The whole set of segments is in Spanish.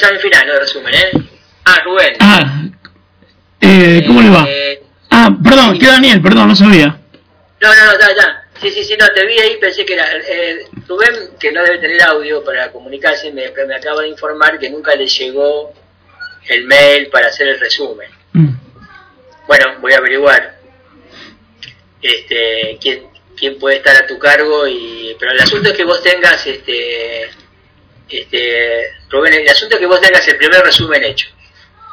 examen final, no de resumen, ¿eh? Ah, Rubén. Ah, eh, ¿cómo le va? Eh, Ah, perdón, que Daniel, perdón, no sabía. No, no, no, ya, ya. Sí, sí, sí, no, te vi ahí, pensé que era. eh, Rubén, que no debe tener audio para comunicarse, me, me acaba de informar que nunca le llegó el mail para hacer el resumen. Mm. Bueno, voy a averiguar este, quién, quién puede estar a tu cargo, y pero el asunto es que vos tengas, este, este, Rubén, el asunto es que vos tengas el primer resumen hecho.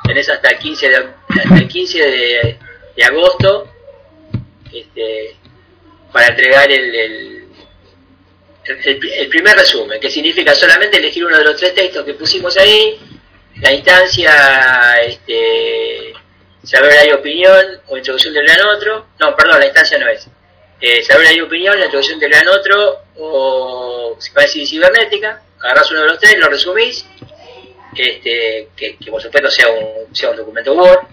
Tenés hasta el 15 de, hasta el 15 de, agosto este, para entregar el, el, primer resumen, que significa solamente elegir uno de los tres textos que pusimos ahí, la instancia, este, saber hay opinión o introducción del gran otro, no, perdón, la instancia no es, eh, saber hay opinión, la introducción del gran otro o psicoanálisis cibernética, agarrás uno de los tres, lo resumís, este, que, por supuesto sea un, sea un documento Word,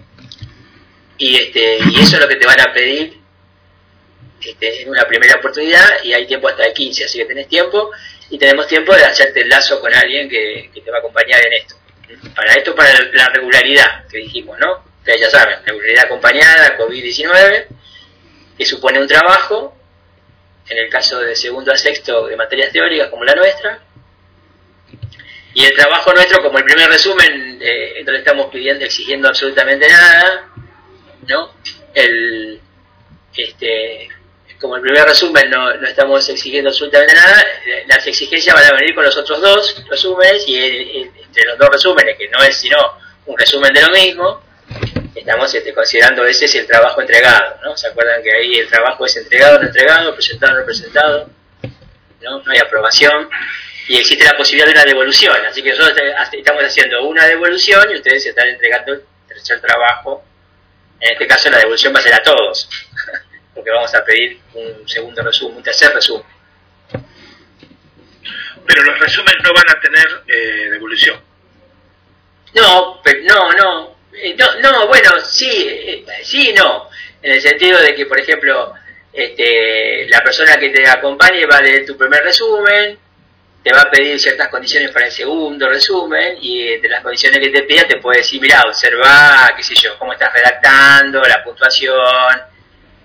y, este, y eso es lo que te van a pedir este, en una primera oportunidad y hay tiempo hasta el 15, así que tenés tiempo y tenemos tiempo de hacerte el lazo con alguien que, que te va a acompañar en esto. Para esto, para la regularidad que dijimos, ¿no? Ya saben, regularidad acompañada, COVID-19, que supone un trabajo, en el caso de segundo a sexto de materias teóricas como la nuestra, y el trabajo nuestro, como el primer resumen, eh, no le estamos pidiendo, exigiendo absolutamente nada, ¿no? El, este, como el primer resumen no, no estamos exigiendo absolutamente nada, las exigencias van a venir con los otros dos resúmenes y entre los dos resúmenes, que no es sino un resumen de lo mismo, estamos este, considerando ese es el trabajo entregado, ¿no? ¿Se acuerdan que ahí el trabajo es entregado, no entregado, presentado, no presentado? No hay aprobación y existe la posibilidad de una devolución, así que nosotros este- estamos haciendo una devolución y ustedes están entregando el tercer trabajo en este caso la devolución va a ser a todos, porque vamos a pedir un segundo resumen, un tercer resumen. Pero los resúmenes no van a tener eh, devolución. No, no, no, eh, no, no, bueno, sí, eh, sí y no, en el sentido de que, por ejemplo, este, la persona que te acompañe va a leer tu primer resumen, te va a pedir ciertas condiciones para el segundo resumen y entre las condiciones que te pida te puede decir, mira, observa, qué sé yo, cómo estás redactando, la puntuación,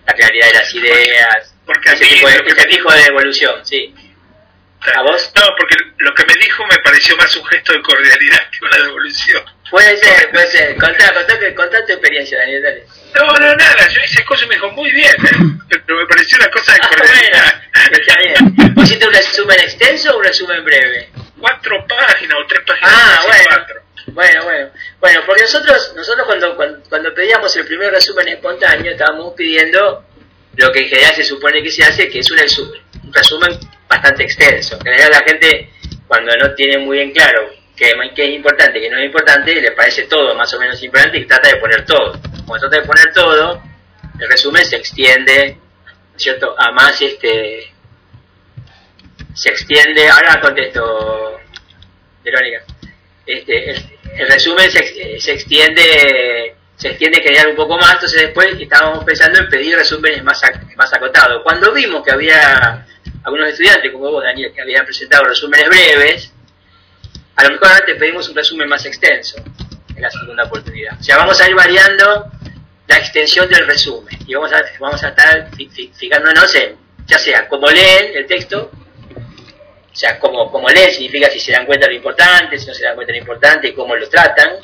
la claridad de las ideas, Porque a ese tipo de, ese tipo de devolución, sí. ¿A vos? No, porque lo que me dijo me pareció más un gesto de cordialidad que una devolución. Puede ser, puede ser. Contá, contá, contá tu experiencia, Daniel, dale. No, no, nada, yo hice cosas y me dijo muy bien, ¿eh? pero me pareció una cosa de Ah, cordialidad. está bien. ¿Vos hiciste un resumen extenso o un resumen breve? Cuatro páginas o tres páginas. Ah, bueno. cuatro. Bueno, bueno. Bueno, porque nosotros, nosotros cuando, cuando, cuando pedíamos el primer resumen espontáneo, estábamos pidiendo lo que en general se supone que se hace, que es un resumen. Un resumen bastante extenso. En general la gente, cuando no tiene muy bien claro qué es importante y qué no es importante, le parece todo más o menos importante y trata de poner todo. Cuando trata de poner todo, el resumen se extiende, ¿no es ¿cierto? A más este se extiende, ahora contesto, Verónica, este, el, resumen se, ex- se extiende se extiende en general un poco más, entonces después estábamos pensando en pedir resúmenes más, más acotados. Cuando vimos que había algunos estudiantes, como vos, Daniel, que habían presentado resúmenes breves, a lo mejor ahora te pedimos un resumen más extenso en la segunda oportunidad. O sea, vamos a ir variando la extensión del resumen y vamos a, vamos a estar fi- fi- fijándonos en, ya sea cómo leen el texto, o sea, cómo, cómo leen significa si se dan cuenta de lo importante, si no se dan cuenta de lo importante, cómo lo tratan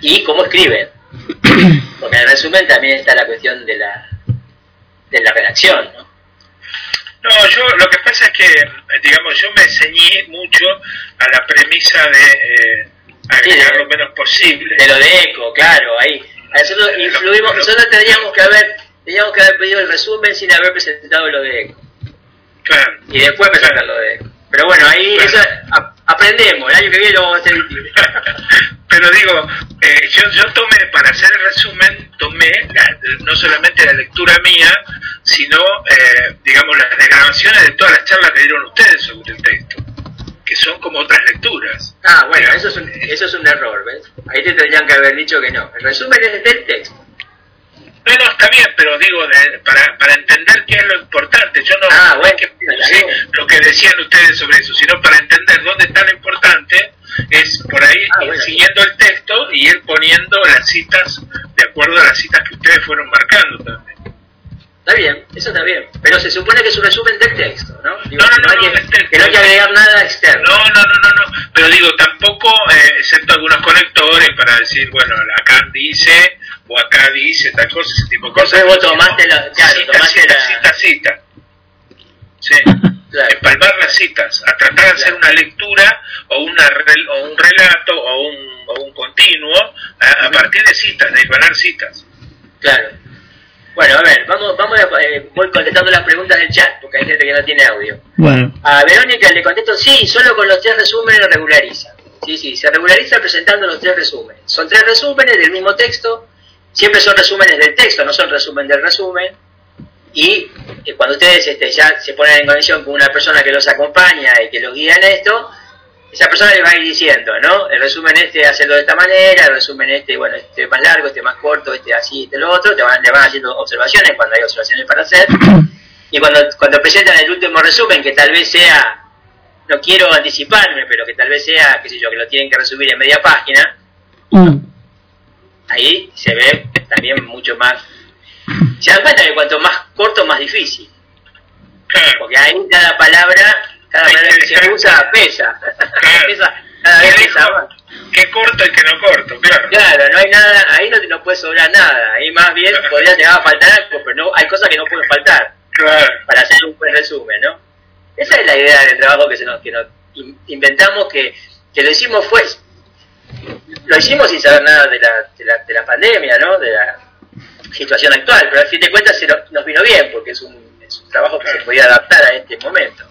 y cómo escriben. Porque en el resumen también está la cuestión de la, de la redacción, ¿no? No, yo lo que pasa es que, eh, digamos, yo me ceñí mucho a la premisa de eh, agregar Sí, de- lo menos posible. De lo de eco, claro, ahí. A nosotros influimos, nosotros tendríamos que haber, teníamos que haber pedido el resumen sin haber presentado lo de eco. Claro. Y después presentar lo de eco. Pero bueno, ahí Claro. eso, a- aprendemos, el año que viene lo vamos a hacer. Pero digo, eh, yo, yo tomé, para hacer el resumen, tomé la- no solamente la lectura mía, sino, eh, digamos, las desgrabaciones de todas las charlas que dieron ustedes sobre el texto, que son como otras lecturas. Ah, bueno, eso es, un, eso es un error, ¿ves? Ahí te tendrían que haber dicho que no. El resumen es del texto. No, no, está bien, pero digo, de- para, para entender qué es lo importante, yo no Ah, no bueno, que sí, lo que decían ustedes sobre eso, sino para entender dónde está lo importante, es por ahí Ah, bueno. siguiendo el texto y ir poniendo las citas de acuerdo a las citas que ustedes fueron marcando también. Está bien, eso está bien. Pero se supone que es un resumen del texto, ¿no? Digo, No, no, que no, hay no, que, del texto. que no hay que agregar nada externo. No, no, no, no, no, pero digo, tampoco, eh, excepto algunos conectores para decir, bueno, acá dice, o acá dice tal cosa, ese tipo de cosas. Después vos tomaste la- claro, cita, tomaste cita, la- cita, cita. Sí. Claro. Empalmar las citas, a tratar de hacer Claro. una lectura o, una, o un relato o un, o un continuo a, a partir de citas, de hilvanar citas. Claro. Bueno, a ver, vamos, vamos a, eh, voy contestando las preguntas del chat, porque hay gente que no tiene audio. Bueno, A Verónica le contesto, sí, solo con los tres resúmenes regulariza. Sí, sí, se regulariza presentando los tres resúmenes. Son tres resúmenes del mismo texto, siempre son resúmenes del texto, no son resumen del resumen. Y eh, cuando ustedes este, ya se ponen en conexión con una persona que los acompaña y que los guía en esto, esa persona les va a ir diciendo, ¿no? El resumen este, hacerlo de esta manera, el resumen este, bueno, este más largo, este más corto, este así, este lo otro, te van, le van haciendo observaciones cuando hay observaciones para hacer. Y cuando, cuando presentan el último resumen, que tal vez sea, no quiero anticiparme, pero que tal vez sea, qué sé yo, que lo tienen que resumir en media página, mm, ahí se ve también mucho más. Se dan cuenta que cuanto más corto, más difícil. Claro. Porque ahí cada palabra, cada palabra que que se usa pesa. Claro. Pesa, cada vez ¿Qué pesa dijo? más. ¿Qué corto y qué no corto? Claro. Claro, no hay nada, ahí no, te- no puede sobrar nada. Ahí más bien Claro. podría llegar a faltar algo, pero no, hay cosas que no pueden faltar Claro. para hacer un buen resumen, ¿no? Esa es la idea del trabajo que, se nos, que nos in- inventamos, que, que lo hicimos fue, lo hicimos sin saber nada de la, de la, de la pandemia, ¿no? De la situación actual, pero al fin de cuentas se nos, nos vino bien, porque es un, es un trabajo que se podía adaptar a este momento.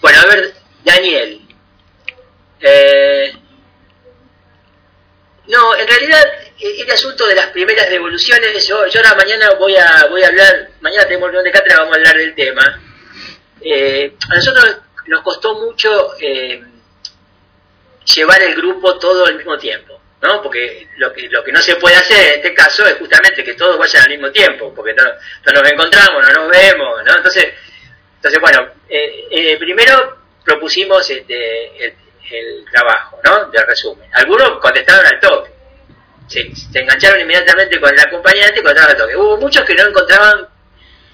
Bueno, a ver, Daniel. Eh, no, en realidad el asunto de las primeras devoluciones, yo, yo ahora mañana voy a voy a hablar, mañana tenemos reunión de cátedra, vamos a hablar del tema. Eh, a nosotros nos costó mucho eh, llevar el grupo todo al mismo tiempo, ¿no? Porque lo que lo que no se puede hacer en este caso es justamente que todos vayan al mismo tiempo, porque no, no nos encontramos, no nos vemos, ¿no? Entonces, entonces bueno, eh, eh, primero propusimos este, el, trabajo, ¿no? De resumen. Algunos contestaron al toque. Se, se engancharon inmediatamente con el acompañante y contestaron al toque. Hubo muchos que no encontraban,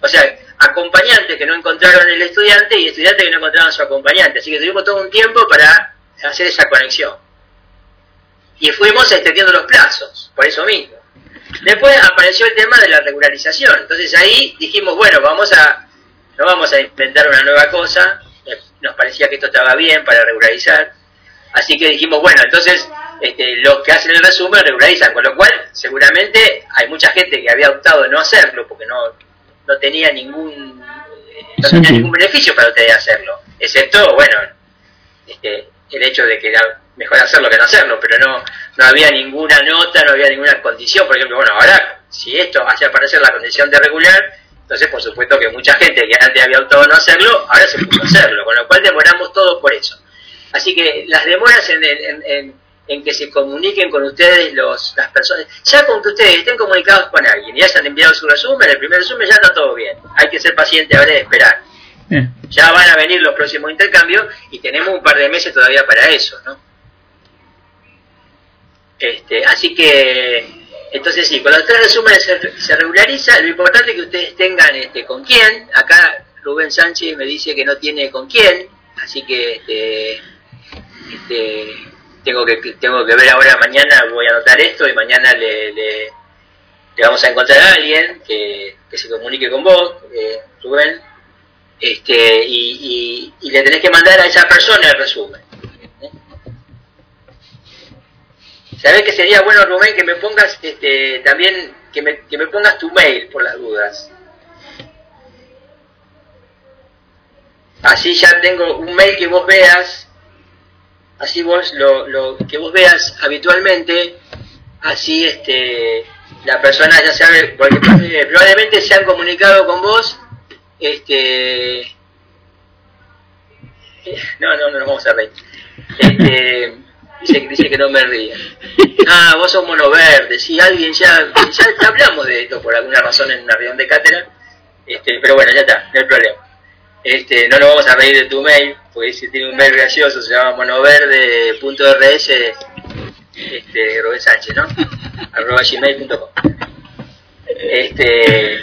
o sea, acompañantes que no encontraron el estudiante y estudiantes que no encontraban su acompañante. Así que tuvimos todo un tiempo para hacer esa conexión. Y fuimos extendiendo los plazos, por eso mismo. Después apareció el tema de la regularización. Entonces ahí dijimos, bueno, vamos a, no vamos a inventar una nueva cosa. Nos parecía que esto estaba bien para regularizar. Así que dijimos, bueno, entonces este, los que hacen el resumen regularizan, con lo cual seguramente hay mucha gente que había optado de no hacerlo porque no, no tenía ningún eh, no tenía ningún beneficio para ustedes hacerlo, excepto, bueno, este, el hecho de que era mejor hacerlo que no hacerlo, pero no, no había ninguna nota, no había ninguna condición, por ejemplo, bueno, ahora si esto hace aparecer la condición de regular, entonces por supuesto que mucha gente que antes había optado no hacerlo, ahora se puso a hacerlo, con lo cual demoramos todo por eso. Así que las demoras en, en, en, en que se comuniquen con ustedes los, las personas, ya con que ustedes estén comunicados con alguien y hayan enviado su resumen, el primer resumen ya está todo bien. Hay que ser paciente ahora y esperar. bien. Ya van a venir los próximos intercambios y tenemos un par de meses todavía para eso, ¿no? Este, así que, entonces sí, los tres resúmenes se, se regulariza, lo importante es que ustedes tengan este, con quién, acá Rubén Sánchez me dice que no tiene con quién, así que este, este, tengo que tengo que ver ahora mañana, voy a anotar esto y mañana le, le, le vamos a encontrar a alguien que, que se comunique con vos, eh, Rubén, este, y, y, y le tenés que mandar a esa persona el resumen. ¿Sabés que sería bueno, Rubén, que me pongas este, también, que me, que me pongas tu mail por las dudas? Así ya tengo un mail que vos veas, así vos lo, lo que vos veas habitualmente, así este la persona ya sabe, porque probablemente se han comunicado con vos, este eh, no, no, no nos vamos a reír. Este, dice, que no me ría. Ah, vos sos mono verde, sí, alguien ya, ya hablamos de esto por alguna razón en una reunión de cátedra, este, pero bueno, ya está, no hay problema. Este, no nos vamos a reír de tu mail, porque dice, tiene un mail gracioso, se llama monoverde.rs, este, Rubén Sánchez, ¿no? arroba gmail.com. Este,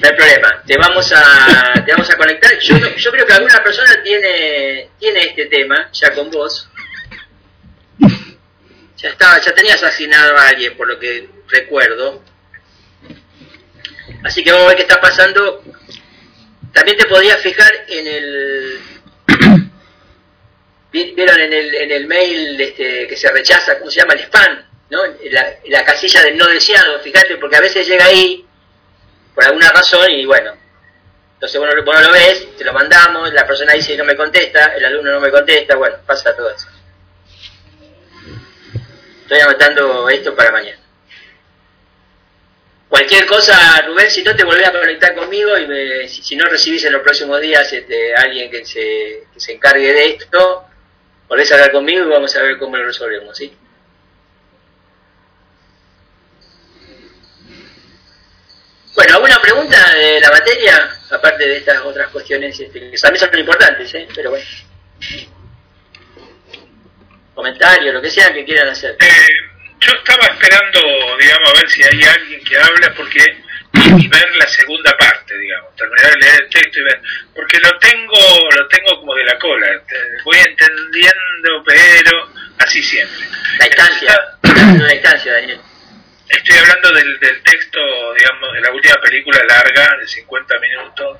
no hay problema, te vamos a, te vamos a conectar. Yo, yo creo que alguna persona tiene, tiene este tema ya con vos. Ya estaba, ya tenías asignado a alguien, por lo que recuerdo. Así que vamos a ver qué está pasando. También te podrías fijar en el vieron en el, en el mail este, que se rechaza, ¿cómo se llama? El spam, ¿no? La, la casilla del no deseado, fíjate, porque a veces llega ahí por alguna razón y bueno, entonces bueno, vos no lo ves, te lo mandamos, la persona dice no me contesta, el alumno no me contesta, bueno, pasa todo eso. Estoy anotando esto para mañana. Cualquier cosa, Rubén, si no te volvés a conectar conmigo y si, no recibís en los próximos días este, alguien que se, se encargue de esto, volvés a hablar conmigo y vamos a ver cómo lo resolvemos, ¿sí? Bueno, ¿alguna pregunta de la materia? Aparte de estas otras cuestiones este, que también son importantes, ¿eh? Pero bueno. Comentarios, lo que sea que quieran hacer. Eh, yo estaba esperando, digamos, a ver si hay alguien que habla, porque y ver la segunda parte, digamos, terminar de leer el texto y ver, porque lo tengo, lo tengo como de la cola, voy entendiendo, pero así siempre. La instancia, la instancia, Daniel. Estoy hablando del, del texto, digamos, de la última película larga, de 50 minutos,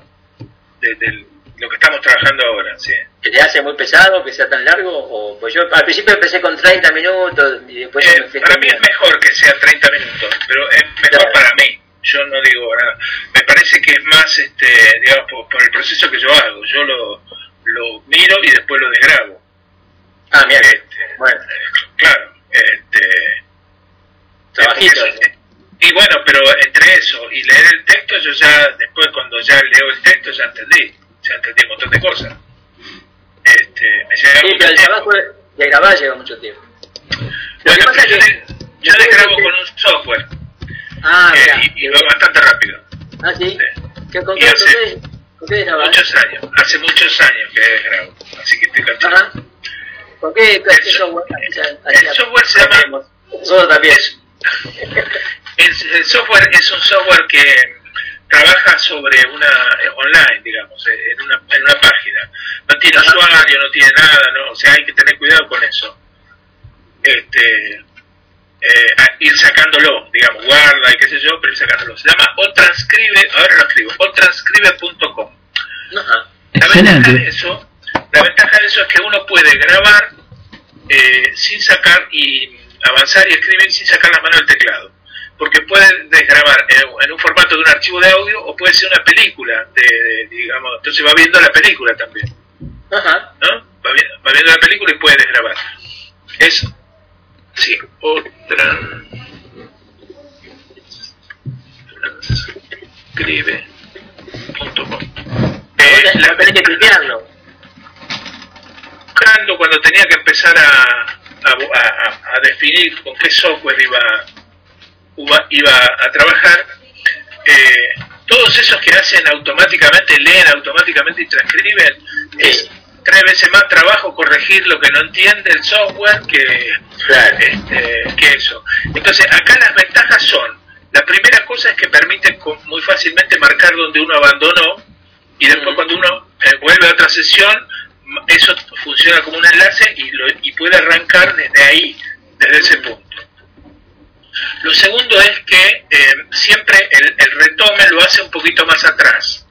de, de lo que estamos trabajando ahora, sí. ¿Que te hace muy pesado que sea tan largo? O, pues yo al principio empecé con 30 minutos y después... Eh, para mí es mejor que sea 30 minutos, pero es mejor claro. para mí yo no digo nada. Me parece que es más, este, digamos, por, por, el proceso que yo hago. Yo lo, lo miro y después lo desgrabo. Ah, mira. Este, bueno. Claro. Este, Trabajito. y bueno, pero entre eso y leer el texto, yo ya, después cuando ya leo el texto, ya entendí. Ya entendí un montón de cosas. Este, me sí, pero el trabajo de grabar lleva mucho tiempo. Bueno, yo, de, yo desgrabo con un software. Ah, eh, y, y, va bastante rápido. Ah, sí. sí. ¿Qué, con, hace qué, con qué muchos años, hace muchos años que grabo, así que estoy cansado. ¿Con qué, qué el, software? El, software se llama. Nosotros también. El, el, software es un software que trabaja sobre una eh, online, digamos, eh, en una, en una página. No tiene usuario, no tiene nada, ¿no? O sea, hay que tener cuidado con eso. Este, eh, ir sacándolo, digamos, guarda y qué sé yo, pero ir sacándolo. Se llama o transcribe, ahora lo escribo, o transcribe.com. La ventaja de eso, la ventaja de eso es que uno puede grabar eh, sin sacar y avanzar y escribir sin sacar la mano del teclado. Porque puede desgrabar en, en, un formato de un archivo de audio o puede ser una película, de, de digamos, entonces va viendo la película también. Ajá. ¿No? Va, va viendo la película y puede desgrabar. Es Sí, otra. Transcribe.com. Eh, la tenés que cliquearlo. Cuando, cuando tenía que empezar a, a, a, a, definir con qué software iba, iba a trabajar, eh, todos esos que hacen automáticamente, leen automáticamente y transcriben, es tres veces más trabajo corregir lo que no entiende el software que, claro. este, que eso. Entonces, acá las ventajas son, la primera cosa es que permite muy fácilmente marcar donde uno abandonó y después mm. cuando uno eh, vuelve a otra sesión, eso funciona como un enlace y, lo, y puede arrancar desde ahí, desde ese punto. Lo segundo es que eh, siempre el, el, retome lo hace un poquito más atrás.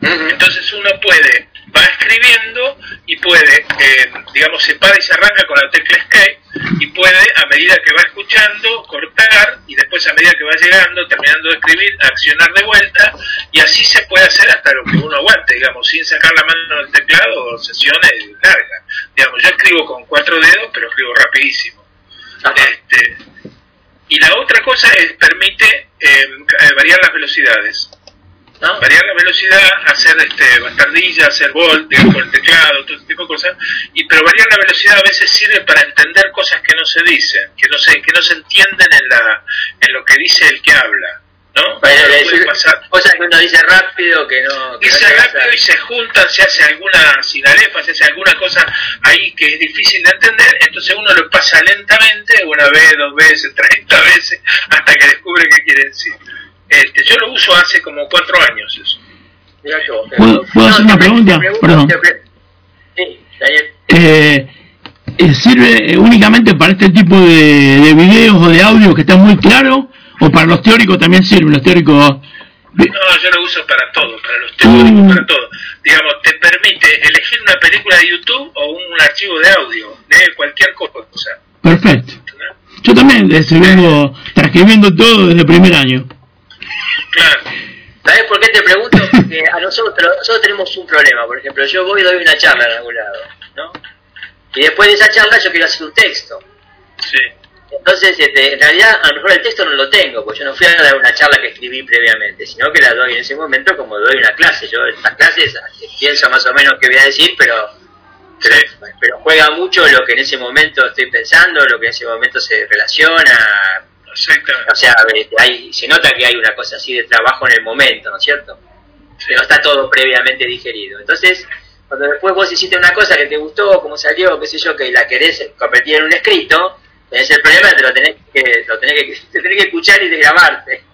Uh -huh. Entonces uno puede va escribiendo y puede, eh, digamos, se para y se arranca con la tecla Escape y puede, a medida que va escuchando, cortar y después a medida que va llegando, terminando de escribir, accionar de vuelta y así se puede hacer hasta lo que uno aguante, digamos, sin sacar la mano del teclado o sesiones largas. Digamos, yo escribo con cuatro dedos, pero escribo rapidísimo. Este, y la otra cosa es, permite eh, variar las velocidades. ¿no? variar la velocidad, hacer este, bastardilla, hacer volt, con el teclado, todo tipo de cosas, y, pero variar la velocidad a veces sirve para entender cosas que no se dicen, que no se, que no se entienden en, la, en lo que dice el que habla. ¿No? Decir cosas que uno dice rápido que no. Que no dice a- rápido y se juntan, se hace alguna sinalefa, se hace alguna cosa ahí que es difícil de entender, entonces uno lo pasa lentamente, una vez, dos veces, treinta veces, hasta que descubre qué quiere decir. Este, yo lo uso hace como cuatro años eso. Que vos, ¿Puedo- puedo hacer te una pre- pregunta? Perdón. pre- Sí, Daniel. Eh, eh, ¿Sirve únicamente para este tipo de, de videos o de audio que está muy claro? ¿O para los teóricos también sirve? Los teóricos... No, yo lo uso para todo, para los teóricos, Mm. para todo. Digamos, te permite elegir una película de YouTube o un archivo de audio, de cualquier cosa. Perfecto. Yo también estoy viendo, transcribiendo todo desde el primer año. Claro. ¿Sabes por qué te pregunto? Porque a nosotros, nosotros tenemos un problema. Por ejemplo, yo voy y doy una charla en algún lado, ¿no? Y después de esa charla yo quiero hacer un texto. Sí. Entonces, este, en realidad, a lo mejor el texto no lo tengo, porque yo no fui a dar una charla que escribí previamente, sino que la doy en ese momento como doy una clase. Yo en estas clases eh, pienso más o menos qué voy a decir, pero, pero, pero juega mucho lo que en ese momento estoy pensando, lo que en ese momento se relaciona. Exactamente. O sea, este, hay, se nota que hay una cosa así de trabajo en el momento, ¿no es cierto? No está todo previamente digerido. Entonces, cuando después vos hiciste una cosa que te gustó, como salió, qué sé yo, que la querés convertir en un escrito, tenés el problema que lo tenés que, lo tenés que, te tenés que escuchar y de grabarte.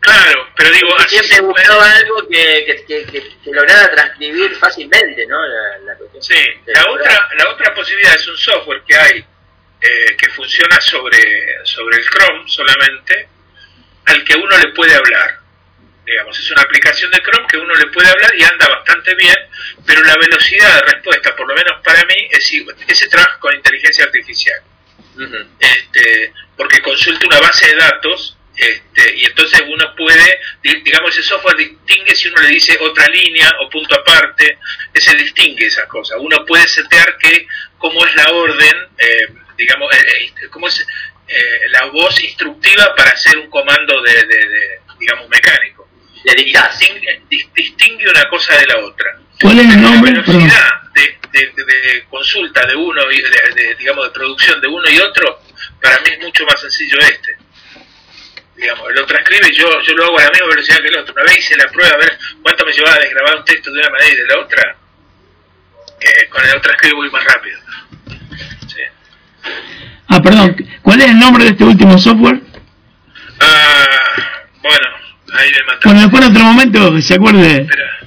Claro, pero digo, así siempre puede- algo que, que, que, que- lograra transcribir fácilmente, ¿no? La, la cuestión. Sí, la otra, la otra posibilidad es un software que hay eh, que funciona sobre, sobre el Chrome solamente, al que uno le puede hablar. Digamos, es una aplicación de Chrome que uno le puede hablar y anda bastante bien, pero la velocidad de respuesta, por lo menos para mí, es igual. ese trabaja con inteligencia artificial. Este, porque consulta una base de datos este, y entonces uno puede, di- digamos, ese software distingue si uno le dice otra línea o punto aparte, ese distingue esas cosas. Uno puede setear que cómo es la orden, eh, digamos, eh, eh, cómo es eh, la voz instructiva para hacer un comando de, de- de, digamos, mecánico. Le distingue, dis- distingue una cosa de la otra ¿Cuál es el nombre? velocidad de- de- de consulta de uno y de, de, digamos de producción de uno y otro para mí es mucho más sencillo este digamos el otro escribe yo yo lo hago a la misma velocidad que el otro una vez hice la prueba a ver cuánto me llevaba a desgrabar un texto de una manera y de la otra con el otro escribe voy más rápido sí. Ah, perdón. ¿Cuál es el nombre de este último software? ah, bueno ahí me mataste Bueno, después en otro momento se acuerde. Espera.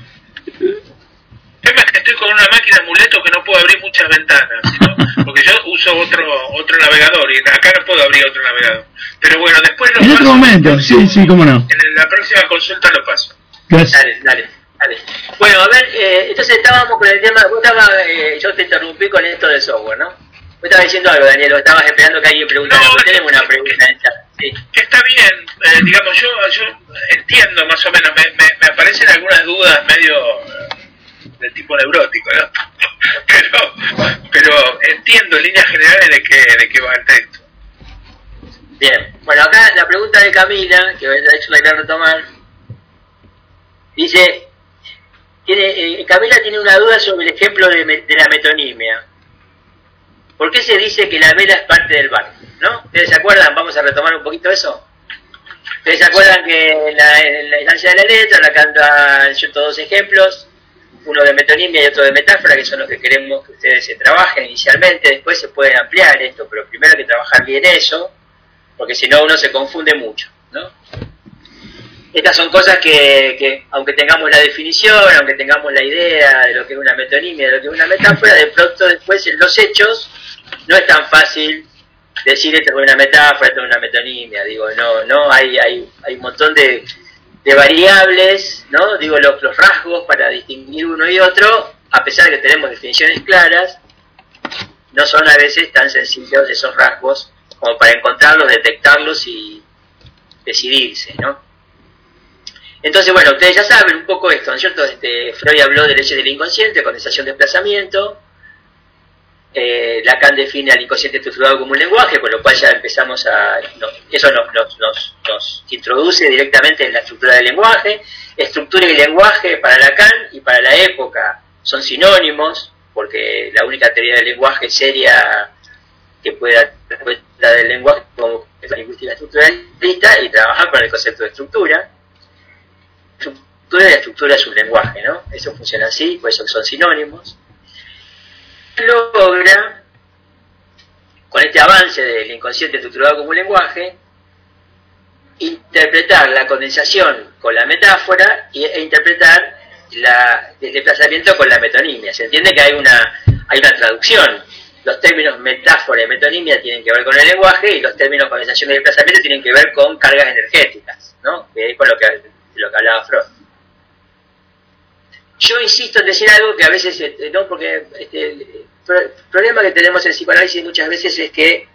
El tema es que estoy con una máquina amuleto que no puedo abrir muchas ventanas, ¿no? porque yo uso otro otro navegador y acá no puedo abrir otro navegador. Pero bueno, después lo En otro paso. momento, sí, sí, cómo no. En la próxima consulta lo paso. Gracias. Dale, dale, dale. Bueno, a ver, eh, entonces estábamos con el tema, vos estabas, eh, yo te interrumpí con esto del software, ¿no? Vos estabas diciendo algo, Daniel, o estabas esperando que alguien preguntara. No, tenemos una pregunta en el chat. Sí. Que está bien, eh, digamos, yo yo entiendo más o menos, me, me, me aparecen algunas dudas medio del tipo neurótico, ¿no? Pero, pero entiendo en líneas generales de qué, de qué va el texto. Bien, bueno, acá la pregunta de Camila, que de hecho la quiero retomar, dice, tiene, eh, Camila tiene una duda sobre el ejemplo de, de la metonimia. ¿Por qué se dice que la vela es parte del barco? ¿No? ¿Ustedes se acuerdan? Vamos a retomar un poquito eso. ¿Ustedes se acuerdan que en la, en instancia de la letra, la cantan yo dos ejemplos, uno de metonimia y otro de metáfora, que son los que queremos que ustedes se trabajen inicialmente, después se puede ampliar esto, pero primero hay que trabajar bien eso, porque si no uno se confunde mucho, ¿no? Estas son cosas que, que, aunque tengamos la definición, aunque tengamos la idea de lo que es una metonimia, de lo que es una metáfora, de pronto después en los hechos no es tan fácil decir esto es una metáfora, esto es una metonimia, digo, no, no, hay, hay, hay un montón de, de variables, ¿no? Digo, los, rasgos para distinguir uno y otro, a pesar de que tenemos definiciones claras, no son a veces tan sencillos esos rasgos como para encontrarlos, detectarlos y decidirse, ¿no? Entonces, bueno, ustedes ya saben un poco esto, ¿no es cierto? Este, Freud habló de leyes del inconsciente, condensación, desplazamiento. Eh, Lacan define al inconsciente estructurado como un lenguaje, con lo cual ya empezamos a... eso nos, introduce directamente en la estructura del lenguaje. Estructura y lenguaje para Lacan y para la época son sinónimos, porque la única teoría del lenguaje seria que pueda cuenta del lenguaje como lingüística estructuralista y trabajar con el concepto de estructura. Estructura y estructura es un lenguaje, ¿no? Eso funciona así, por eso son sinónimos. Logra, con este avance del inconsciente estructurado como un lenguaje, interpretar la condensación con la metáfora e interpretar la, el desplazamiento con la metonimia. Se entiende que hay una, hay una traducción los términos metáfora y metonimia tienen que ver con el lenguaje y los términos condensación y desplazamiento tienen que ver con cargas energéticas, ¿no? Que es con lo que, lo que hablaba Freud. Yo insisto en decir algo que a veces, este, no, porque este, el problema que tenemos en el psicoanálisis muchas veces es que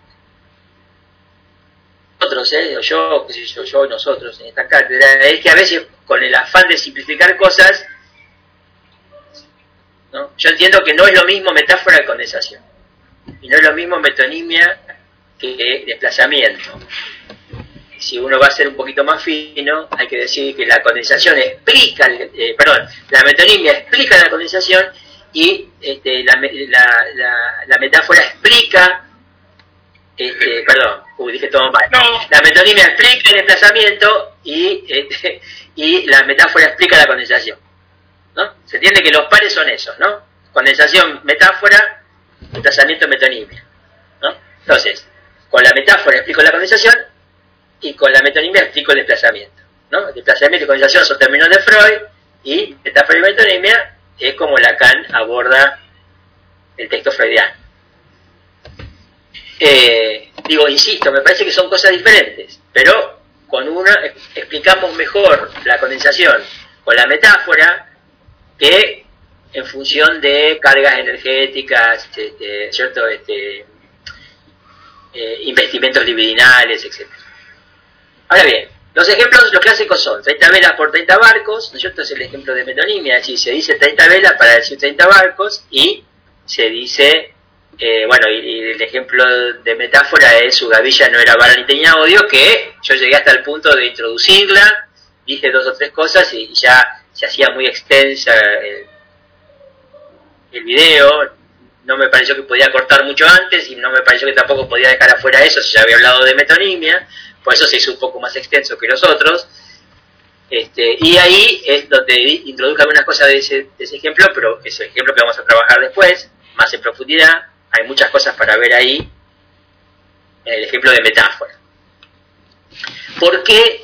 nosotros, ¿eh? yo, yo, yo, nosotros en esta cátedra, es que a veces con el afán de simplificar cosas, ¿no? yo entiendo que no es lo mismo metáfora que condensación. Y no es lo mismo metonimia que desplazamiento. Si uno va a ser un poquito más fino, hay que decir que la condensación explica, eh, perdón, la metonimia explica la condensación y este, la, la, metáfora explica, este, perdón, dije todo mal. La metonimia explica el desplazamiento y, este, y la metáfora explica la condensación. ¿no? Se entiende que los pares son esos, ¿no? Condensación, metáfora, desplazamiento metonimia. ¿no? Entonces, con la metáfora explico la condensación y con la metonimia explico el desplazamiento. ¿no? desplazamiento y condensación son términos de Freud y metáfora y metonimia es como Lacan aborda el texto freudiano. Eh, digo, insisto, me parece que son cosas diferentes, pero con una explicamos mejor la condensación con la metáfora que en función de cargas energéticas, este, ¿cierto? Este, eh, investimentos libidinales, etc. Ahora bien, los ejemplos, los clásicos son 30 velas por 30 barcos, ¿cierto? Es el ejemplo de metonimia, es decir, se dice 30 velas para decir 30 barcos y se dice, eh, bueno, y, el ejemplo de metáfora es su gavilla no era vara ni tenía odio, que yo llegué hasta el punto de introducirla, dije dos o tres cosas y ya se hacía muy extensa. Eh, el video, no me pareció que podía cortar mucho antes y no me pareció que tampoco podía dejar afuera eso, si ya había hablado de metonimia, por eso se hizo un poco más extenso que los otros. Este, y ahí es donde introduje algunas cosas de ese, ejemplo, pero ese ejemplo que vamos a trabajar después, más en profundidad. Hay muchas cosas para ver ahí en el ejemplo de metáfora. ¿Por qué?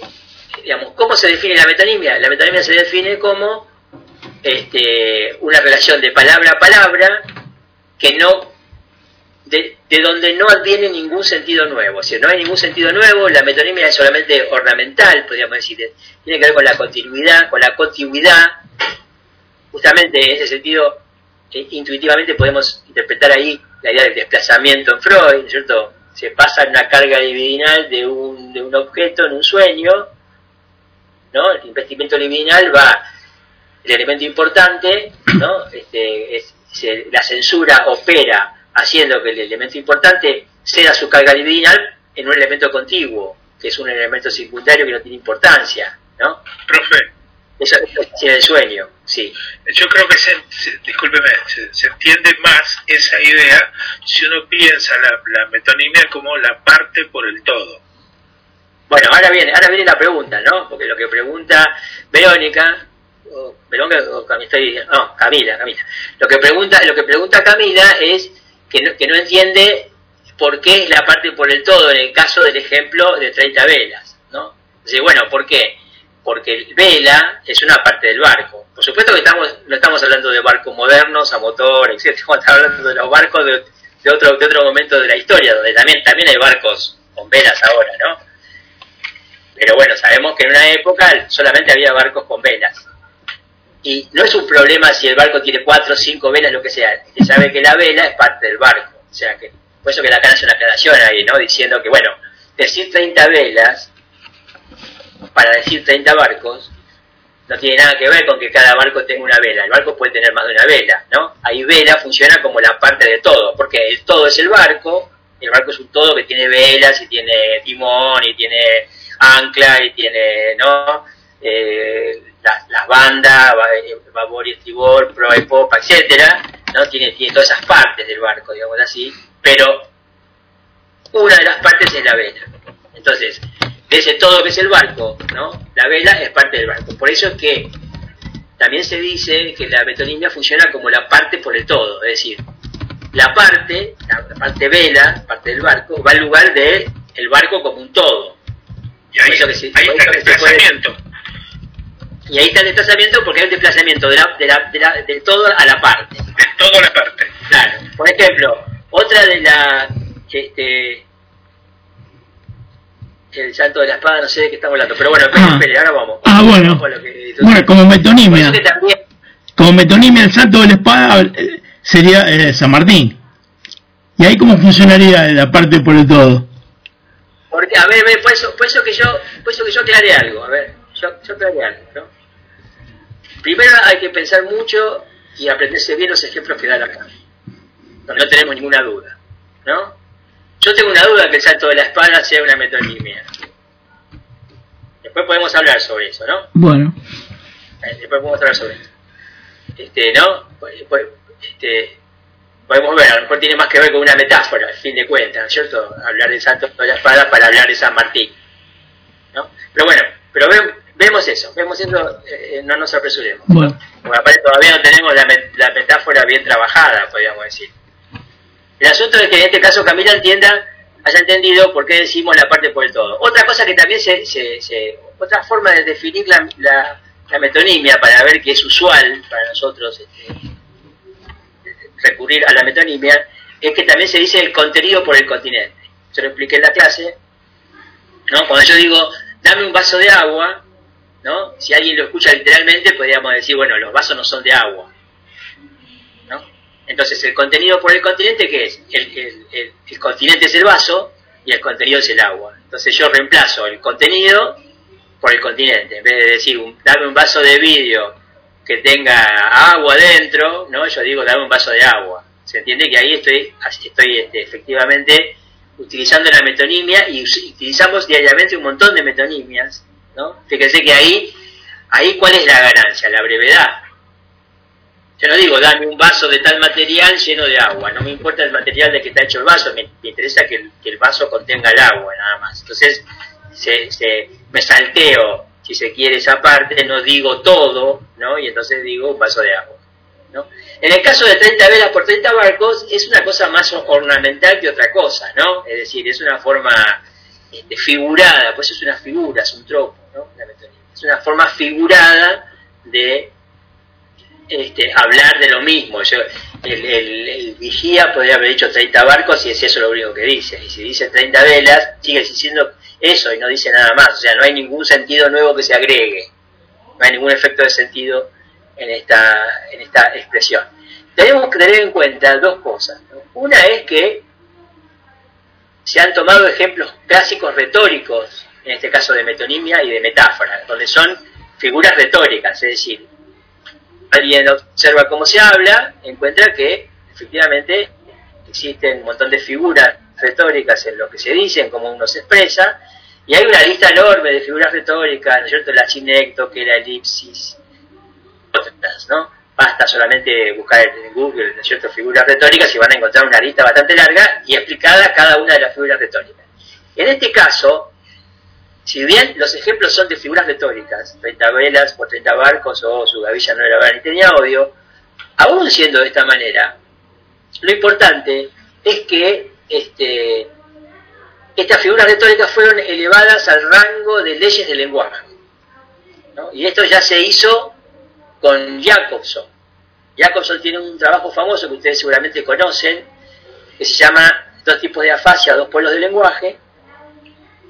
Digamos, ¿Cómo se define la metonimia? La metonimia se define como este, una relación de palabra a palabra que no de, donde no adviene ningún sentido nuevo. O no hay ningún sentido nuevo, la metonimia es solamente ornamental, podríamos decir. Tiene que ver con la continuidad, con la continuidad. Justamente en ese sentido, eh, intuitivamente podemos interpretar ahí la idea del desplazamiento en Freud, ¿cierto? Se pasa una carga libidinal de un, de un objeto en un sueño, ¿no? El investimento libidinal va el elemento importante, ¿no? Este, es, la censura opera haciendo que el elemento importante ceda su carga libidinal en un elemento contiguo, que es un elemento secundario que no tiene importancia, ¿no? Profe. Eso es el sueño, sí. Yo creo que, se, discúlpeme, se, entiende más esa idea si uno piensa la, la metonimia como la parte por el todo. Bueno, ahora viene, ahora viene la pregunta, ¿no? Porque lo que pregunta Verónica o o Camila, no, Camila, Camila. Lo que pregunta, lo que pregunta Camila es que no, que no entiende por qué es la parte por el todo en el caso del ejemplo de 30 velas, ¿no? Dice, bueno, ¿por qué? Porque el vela es una parte del barco. Por supuesto que estamos, no estamos hablando de barcos modernos, a motor, etc. Estamos hablando de los barcos de, de, otro, de otro momento de la historia, donde también, también hay barcos con velas ahora, ¿no? Pero bueno, sabemos que en una época solamente había barcos con velas y no es un problema si el barco tiene cuatro o cinco velas, lo que sea, se sabe que la vela es parte del barco, o sea que, por eso que la cara hace una aclaración ahí, ¿no? Diciendo que, bueno, decir 30 velas para decir 30 barcos no tiene nada que ver con que cada barco tenga una vela, el barco puede tener más de una vela, ¿no? Ahí vela funciona como la parte de todo, porque el todo es el barco, el barco es un todo que tiene velas y tiene timón y tiene ancla y tiene, ¿no? Eh, las, bandas, babor y estribor, proa y popa, etcétera, ¿no? Tiene, tiene todas esas partes del barco, digamos así, pero una de las partes es la vela. Entonces, ese todo que es el barco, ¿no? La vela es parte del barco. Por eso es que también se dice que la metonimia funciona como la parte por el todo, es decir, la parte, la parte vela, parte del barco, va al lugar de el barco como un todo. Y ahí, Por eso que sí, ahí por está el desplazamiento. Y ahí está el desplazamiento porque hay un desplazamiento de la, de la, de la- del todo a la parte. De toda la parte. Claro. Por ejemplo, otra de la este el salto de la espada, no sé de qué estamos hablando, pero bueno, espere, Ah. espere, ahora vamos. Ah, bueno. Vamos a lo que- Bueno, como metonimia. también, Como metonimia, el salto de la espada eh, sería eh, San Martín. ¿Y ahí cómo funcionaría la parte por el todo? porque, a ver, a ver, por eso, por eso que yo, por eso que yo aclaré algo, a ver, yo, yo aclaré algo, ¿no? Primero hay que pensar mucho y aprenderse bien los ejemplos que da la acá. No, no tenemos ninguna duda, ¿no? Yo tengo una duda que el salto de la espada sea una metonimia. Después podemos hablar sobre eso, ¿no? Bueno, Eh, Después podemos hablar sobre eso. Este, ¿no? Pues- pues, Este, podemos ver, a lo mejor tiene más que ver con una metáfora, al fin de cuentas, ¿no es cierto? Hablar del salto de la espada para hablar de San Martín. ¿no? Pero bueno, pero vemos eso, vemos eso, eh, no nos apresuremos. bueno. Porque aparte todavía no tenemos la, met- la metáfora bien trabajada, podríamos decir. El asunto es que en este caso Camila entienda, haya entendido por qué decimos la parte por el todo. Otra cosa que también se, se, se- otra forma de definir la, la, la metonimia para ver que es usual para nosotros este, recurrir a la metonimia es que también se dice el contenido por el continente. Yo lo expliqué en la clase, ¿no? Cuando yo digo, dame un vaso de agua, ¿no? Si alguien lo escucha literalmente, podríamos decir, bueno, los vasos no son de agua, ¿no? Entonces, el contenido por el continente, ¿qué es? El, el- el- continente es el vaso y el contenido es el agua. Entonces, yo reemplazo el contenido por el continente. En vez de decir, dame un vaso de vidrio que tenga agua dentro, ¿no? Yo digo, dame un vaso de agua. Se entiende que ahí estoy, estoy este, efectivamente utilizando la metonimia y utilizamos diariamente un montón de metonimias, ¿no? Fíjense que ahí, ahí cuál es la ganancia, la brevedad. Yo no digo, dame un vaso de tal material lleno de agua, no me importa el material de que está hecho el vaso, me, interesa que el, que el vaso contenga el agua, nada más. Entonces, se- me salteo, si se quiere, esa parte, no digo todo, ¿no? Y entonces digo un vaso de agua, ¿no? En el caso de 30 velas por 30 barcos, es una cosa más ornamental que otra cosa, ¿no? Es decir, es una forma este, figurada, pues es una figura, es un tropo, Es una forma figurada de este, hablar de lo mismo. El, el- vigía podría haber dicho 30 barcos y es eso lo único que dice. Y si dice 30 velas, sigue diciendo eso y no dice nada más. O sea, no hay ningún sentido nuevo que se agregue. No hay ningún efecto de sentido en esta, en esta expresión. Tenemos que tener en cuenta dos cosas. Una es que se han tomado ejemplos clásicos retóricos, en este caso de metonimia y de metáfora, donde son figuras retóricas, es decir, alguien observa cómo se habla, encuentra que efectivamente existen un montón de figuras retóricas en lo que se dice, en cómo uno se expresa, y hay una lista enorme de figuras retóricas, ¿no es cierto? La sinéctoque, la elipsis, otras, ¿no? Basta solamente buscar en Google, ¿no es cierto?, figuras retóricas y van a encontrar una lista bastante larga y explicada cada una de las figuras retóricas. En este caso, si bien los ejemplos son de figuras retóricas, 30 velas por 30 barcos o su gavilla no era ni tenía odio, aún siendo de esta manera, lo importante es que este, estas figuras retóricas fueron elevadas al rango de leyes del lenguaje. Y esto ya se hizo con Jacobson. Jacobson tiene un trabajo famoso que ustedes seguramente conocen, que se llama Dos tipos de afasia, dos pueblos del lenguaje,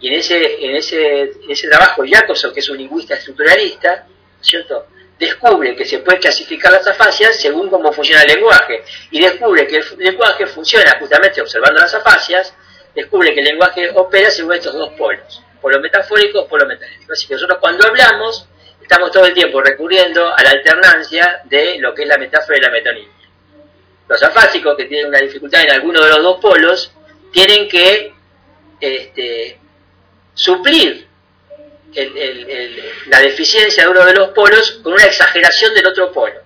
y en ese, en ese, ese trabajo Jacobson, que es un lingüista estructuralista, ¿cierto? descubre que se puede clasificar las afasias según cómo funciona el lenguaje, y descubre que el lenguaje funciona justamente observando las afasias, descubre que el lenguaje opera según estos dos polos, polo metafórico, polo metalético. Así que nosotros cuando hablamos, estamos todo el tiempo recurriendo a la alternancia de lo que es la metáfora y la metonimia. Los afásicos que tienen una dificultad en alguno de los dos polos tienen que este, suplir el, la deficiencia de uno de los polos con una exageración del otro polo.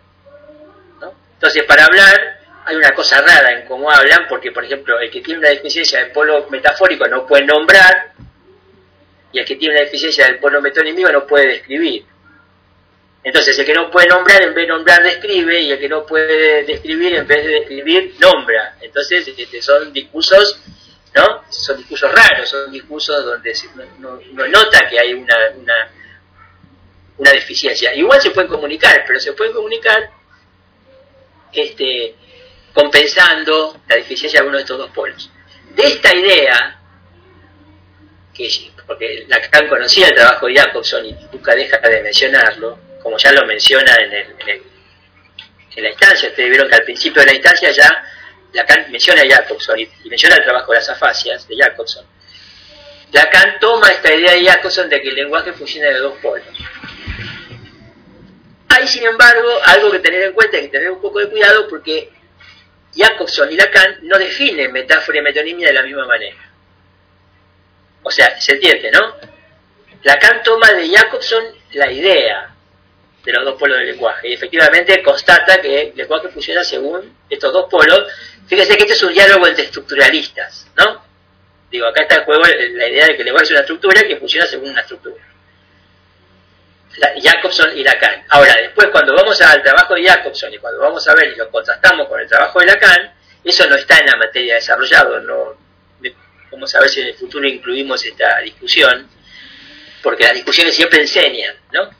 ¿no? Entonces, para hablar hay una cosa rara en cómo hablan, porque, por ejemplo, el que tiene una deficiencia del polo metafórico no puede nombrar, y el que tiene una deficiencia del polo metonímico no puede describir. Entonces el que no puede nombrar en vez de nombrar describe y el que no puede describir en vez de describir nombra. Entonces este, son discursos, Son discursos raros, son discursos donde uno no, nota que hay una, una, una deficiencia. Igual se pueden comunicar, pero se pueden comunicar este, compensando la deficiencia de uno de estos dos polos. De esta idea, que porque Lacan conocía el trabajo de Jacobson y nunca deja de mencionarlo, como ya lo menciona en, el, en, la instancia, ustedes vieron que al principio de la instancia ya Lacan menciona a Jacobson y, menciona el trabajo de las afasias de Jacobson. Lacan toma esta idea de Jacobson de que el lenguaje funciona de dos polos. Hay, sin embargo, algo que tener en cuenta, que tener un poco de cuidado porque Jacobson y Lacan no definen metáfora y metonimia de la misma manera. O sea, se entiende, ¿no? Lacan toma de Jacobson la idea de los dos polos del lenguaje y efectivamente constata que el lenguaje funciona según estos dos polos. Fíjese que este es un diálogo entre estructuralistas, ¿no? Digo, acá está en juego la idea de que el lenguaje es una estructura que funciona según una estructura. Jacobson y Lacan. Ahora, después cuando vamos al trabajo de Jacobson y cuando vamos a ver y lo contrastamos con el trabajo de Lacan, eso no está en la materia desarrollado, no vamos a ver si en el futuro incluimos esta discusión, porque las discusiones siempre enseñan, ¿no?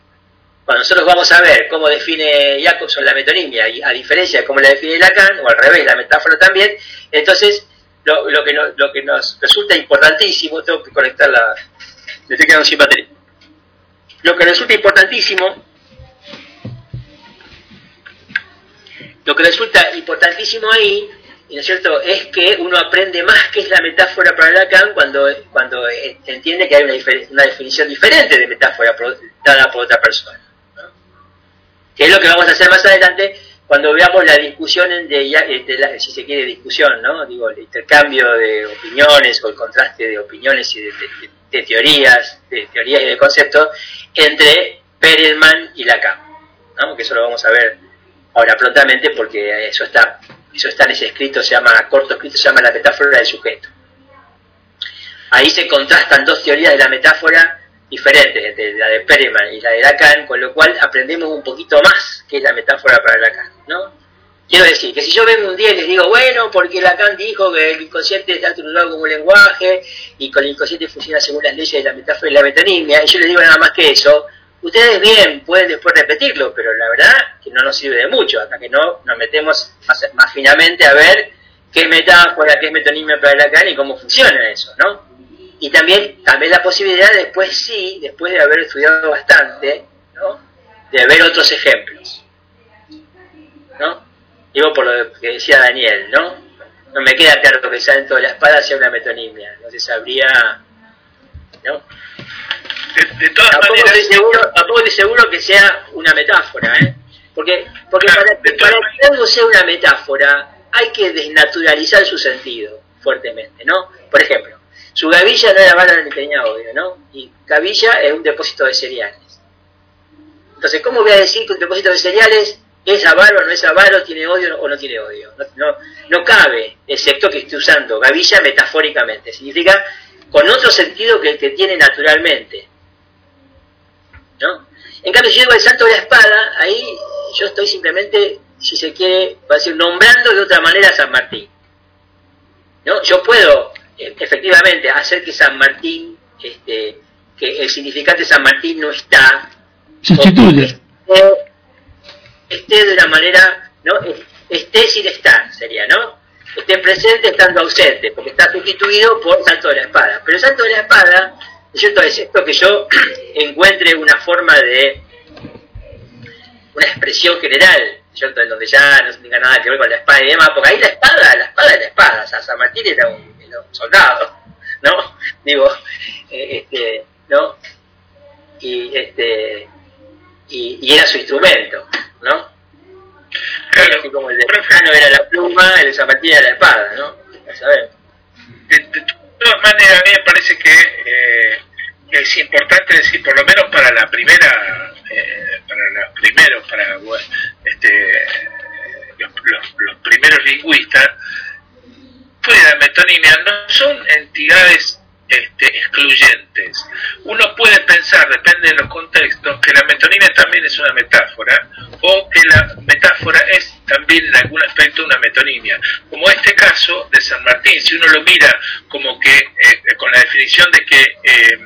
Cuando nosotros vamos a ver cómo define Jacobson la metonimia, a diferencia de cómo la define Lacan, o al revés, la metáfora también, entonces lo, que, nos resulta importantísimo, tengo que conectar la... Me estoy quedando sin batería lo que resulta importantísimo, lo que resulta importantísimo ahí, ¿no es cierto?, es que uno aprende más qué es la metáfora para Lacan cuando, cuando entiende que hay una definición diferente de metáfora dada por otra persona. Que es lo que vamos a hacer más adelante cuando veamos la discusión, de, si se quiere discusión, ¿no? Digo, el intercambio de opiniones o el contraste de opiniones y de, de teorías, de teorías y de conceptos entre Perelman y Lacan, ¿no? que eso lo vamos a ver ahora prontamente porque eso está, eso está en ese escrito, se llama, corto escrito, se llama la metáfora del sujeto. Ahí se contrastan dos teorías de la metáfora diferentes, entre la de Perelman y la de Lacan, con lo cual aprendemos un poquito más que es la metáfora para Lacan, ¿no? Quiero decir, que si yo vengo un día y les digo, bueno, porque Lacan dijo que el inconsciente está estructurado como un lenguaje y con el inconsciente funciona según las leyes de la metáfora y la metonimia, y yo les digo nada más que eso, ustedes bien pueden después repetirlo, pero la verdad que no nos sirve de mucho, hasta que no nos metemos más, finamente a ver qué metáfora, qué es metonimia para Lacan y cómo funciona eso, ¿no? Y también, también la posibilidad después sí, después de haber estudiado bastante, ¿no? De ver otros ejemplos, ¿no? Digo por lo que decía Daniel, ¿no? No me queda claro que dentro de la espada sea una metonimia, no se sabría, ¿no? De, todas tampoco maneras... Estoy seguro, tampoco estoy seguro que sea una metáfora, ¿eh? Porque, porque para, que algo sea una metáfora hay que desnaturalizar su sentido fuertemente, ¿no? Por ejemplo, su gavilla no era bala ni tenía odio, ¿no? Y gavilla es un depósito de cereales. Entonces, ¿cómo voy a decir que un depósito de cereales ¿Es avaro no es avaro? ¿Tiene odio o no tiene odio? No, cabe, excepto que esté usando gavilla metafóricamente. Significa con otro sentido que el que tiene naturalmente. ¿No? En cambio, si yo digo el santo de la espada, ahí yo estoy simplemente, si se quiere, decir, nombrando de otra manera a San Martín. ¿No? Yo puedo, efectivamente, hacer que San Martín, este, que el significante San Martín no está. Sustituye esté de una manera, ¿no? Esté sin estar, sería, ¿no? Esté presente estando ausente, porque está sustituido por salto de la espada. Pero el salto de la espada, ¿cierto? Es esto que yo encuentre una forma de, una expresión general, ¿cierto? En donde ya no tenga nada que ver con la espada y demás, porque ahí la espada, la espada es la espada, o sea, San Martín era un, soldado, ¿no? Digo, eh, este, ¿no? Y este, y, y era su instrumento. ¿no? Claro, Así como el de era la pluma, el de Zapatilla era la espada, ¿no? De, todas maneras, a mí me parece que eh, es importante decir, por lo menos para la primera, eh, para los primeros, para este, los, los, primeros lingüistas, pues la metonimia no son entidades este, excluyentes. Uno puede pensar, depende de los contextos, que la metonimia también es una metáfora o que la metáfora es también en algún aspecto una metonimia. Como este caso de San Martín, si uno lo mira como que eh, con la definición de que eh,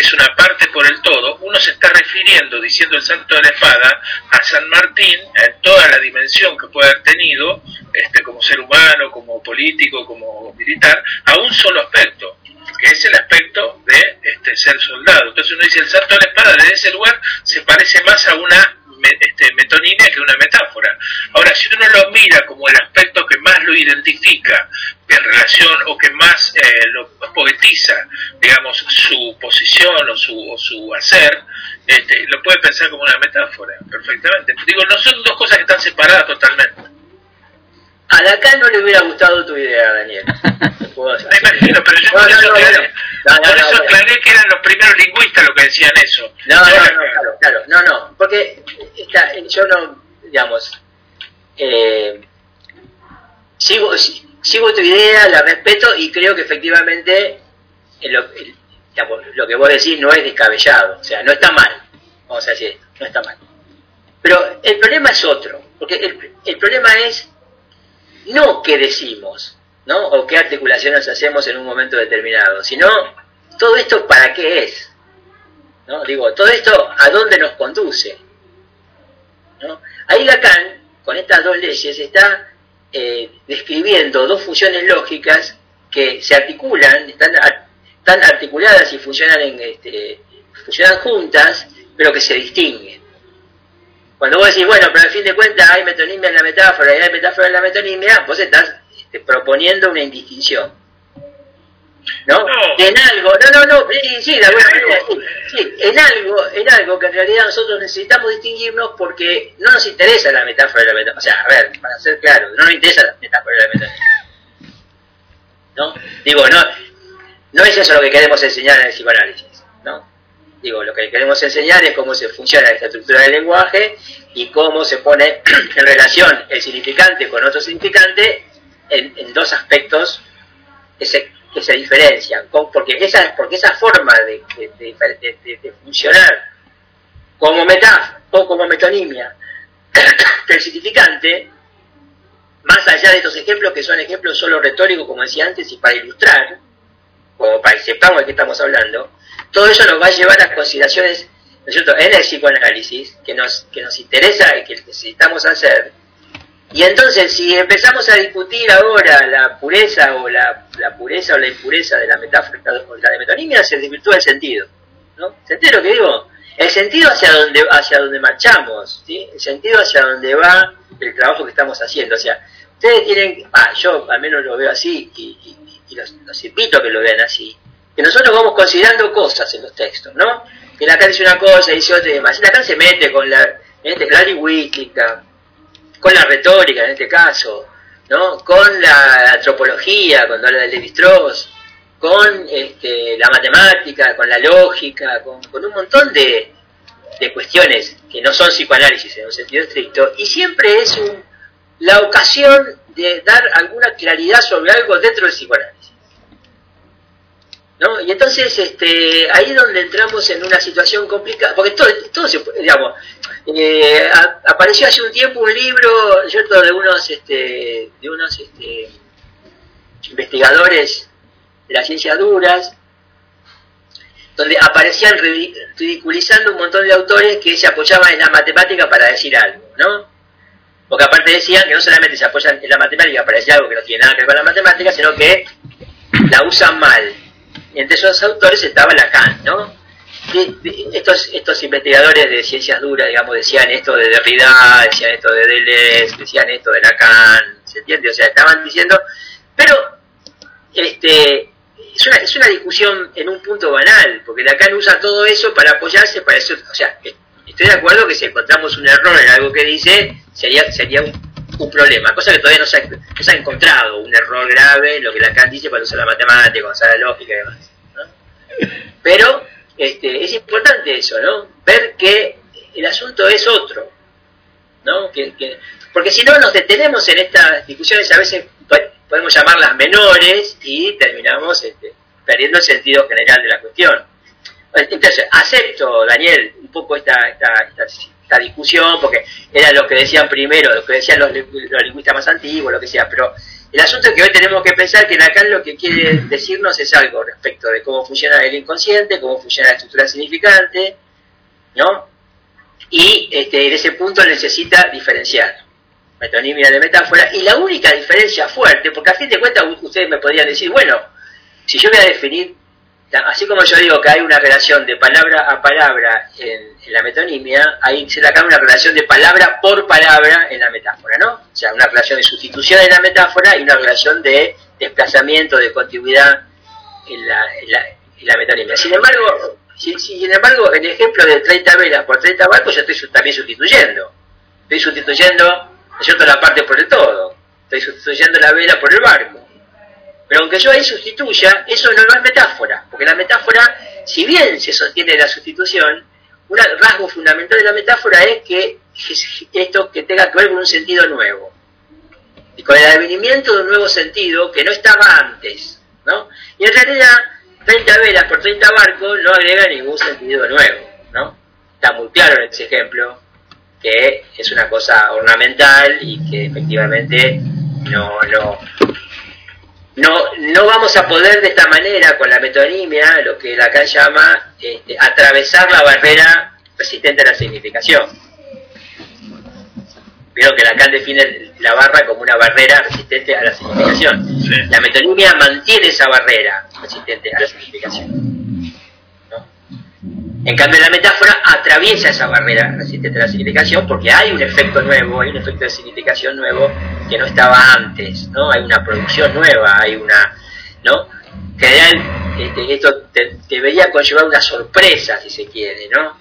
es una parte por el todo, uno se está refiriendo, diciendo el santo de la espada, a San Martín, en toda la dimensión que puede haber tenido, este, como ser humano, como político, como militar, a un solo aspecto, que es el aspecto de este, ser soldado. Entonces uno dice, el santo de la espada desde ese lugar se parece más a una este, metonimia que una metáfora. Ahora, si uno lo mira como el aspecto que más lo identifica en relación o que más eh, lo poetiza, digamos, su posición o su, o su hacer, este, lo puede pensar como una metáfora, perfectamente. Digo, no son dos cosas que están separadas totalmente. A Lacan no le hubiera gustado tu idea, Daniel. Me imagino, pero yo por eso, aclaré, que eran los primeros lingüistas los que decían eso. No, no, no, claro, claro, no, no, porque está, yo no, digamos, eh, sigo, sigo tu idea, la respeto y creo que efectivamente lo, lo que vos decís no es descabellado, o sea, no está mal, vamos a decir, no está mal. Pero el problema es otro, porque el, el problema es no qué decimos, ¿no? O qué articulaciones hacemos en un momento determinado, sino todo esto para qué es, ¿no? Digo, todo esto a dónde nos conduce, Ahí Lacan, con estas dos leyes, está eh, describiendo dos funciones lógicas que se articulan, están, están articuladas y funcionan, en, este, funcionan juntas, pero que se distinguen. Cuando vos decís, bueno, pero al fin de cuentas hay metonimia en la metáfora y hay metáfora en la metonimia, vos estás este, proponiendo una indistinción. ¿No? En algo, no, no, no, sí, sí, de alguna manera, sí, en algo, en algo que en realidad nosotros necesitamos distinguirnos porque no nos interesa la metáfora de la metáfora. O sea, a ver, para ser claro, no nos interesa la metáfora de la metáfora. ¿No? Digo, no, no es eso lo que queremos enseñar en el psicoanálisis, ¿no? Digo, lo que queremos enseñar es cómo se funciona esta estructura del lenguaje y cómo se pone en relación el significante con otro significante en, dos aspectos que se, que se diferencian. porque, esa, porque esa forma de, funcionar como metáfora o como metonimia del significante, más allá de estos ejemplos que son ejemplos solo retóricos, como decía antes, y para ilustrar, como para que sepamos de qué estamos hablando, todo eso nos va a llevar a consideraciones en el psicoanálisis que nos, que nos interesa y que necesitamos hacer. Y entonces, si empezamos a discutir ahora la pureza o la, la pureza o la impureza de la metáfora o la de metonimia, se desvirtúa el sentido. ¿no? ¿Se entiende lo que digo? El sentido hacia donde, hacia donde marchamos, el sentido hacia donde va el trabajo que estamos haciendo. O sea, ustedes tienen, ah, yo al menos lo veo así y, y los, los, invito a que lo vean así, que nosotros vamos considerando cosas en los textos, ¿no? Que Lacan dice una cosa, dice otra y demás. Y Lacan se mete con la, este, la con la retórica en este caso, ¿no? Con la antropología, cuando habla de Levi-Strauss, con este, la matemática, con la lógica, con, un montón de, de cuestiones que no son psicoanálisis en un sentido estricto, y siempre es un, la ocasión de dar alguna claridad sobre algo dentro del psicoanálisis. ¿No? Y entonces este, ahí es donde entramos en una situación complicada, porque todo, todo se, digamos, eh, apareció hace un tiempo un libro, ¿cierto?, de unos, este, de unos este, investigadores de las ciencias duras, donde aparecían ridiculizando un montón de autores que se apoyaban en la matemática para decir algo, ¿no? Porque aparte decían que no solamente se apoyan en la matemática para decir algo que no tiene nada que ver con la matemática, sino que la usan mal. Entre esos autores estaba Lacan, ¿no? estos, estos investigadores de ciencias duras, digamos, decían esto de Derrida, decían esto de Deleuze, decían esto de Lacan, ¿se entiende? O sea, estaban diciendo, pero este es una, es una discusión en un punto banal, porque Lacan usa todo eso para apoyarse para eso, o sea, estoy de acuerdo que si encontramos un error en algo que dice, sería, sería un, problema, cosa que todavía no se, ha, no encontrado un error grave lo que Lacan dice cuando usa la matemática, cuando usa la lógica y demás. Pero este, es importante eso, ¿no? Ver que el asunto es otro, ¿no? Que, porque si no nos detenemos en estas discusiones, a veces podemos llamarlas menores y terminamos este, perdiendo el sentido general de la cuestión. Entonces, acepto, Daniel, un poco esta, esta, esta, discusión, porque era lo que decían primero, lo que decían los, los lingüistas más antiguos, lo que sea, pero el asunto es que hoy tenemos que pensar que Lacan lo que quiere decirnos es algo respecto de cómo funciona el inconsciente, cómo funciona la estructura significante, ¿no? Y este, en ese punto necesita diferenciar metonimia de metáfora, y la única diferencia fuerte, porque a fin de cuentas ustedes me podrían decir, bueno, si yo voy a definir así como yo digo que hay una relación de palabra a palabra en, la metonimia, ahí se da una relación de palabra por palabra en la metáfora, ¿no? O sea, una relación de sustitución en la metáfora y una relación de desplazamiento, de continuidad en la, metonimia. Sin embargo, sin embargo, en el ejemplo de 30 velas por 30 barcos, yo estoy también sustituyendo. Estoy sustituyendo, yo la parte por el todo. Estoy sustituyendo la vela por el barco. Pero aunque yo ahí sustituya, eso no, es metáfora, porque la metáfora, si bien se sostiene la sustitución, un rasgo fundamental de la metáfora es que esto que tenga que ver con un sentido nuevo y con el advenimiento de un nuevo sentido que no estaba antes, ¿no? Y en realidad 30 velas por 30 barcos no agrega ningún sentido nuevo, ¿no? Está muy claro en ese ejemplo que es una cosa ornamental y que efectivamente no, no, no, no vamos a poder de esta manera, con la metonimia, lo que Lacan llama este, atravesar la barrera resistente a la significación. Vieron que Lacan define la barra como una barrera resistente a la significación. La metonimia mantiene esa barrera resistente a la significación. En cambio, la metáfora atraviesa esa barrera resistente a la significación porque hay un efecto nuevo, hay un efecto de significación nuevo que no estaba antes, ¿no? Hay una producción nueva, hay una, ¿no? Que este, esto te, debería conllevar una sorpresa, si se quiere, ¿no?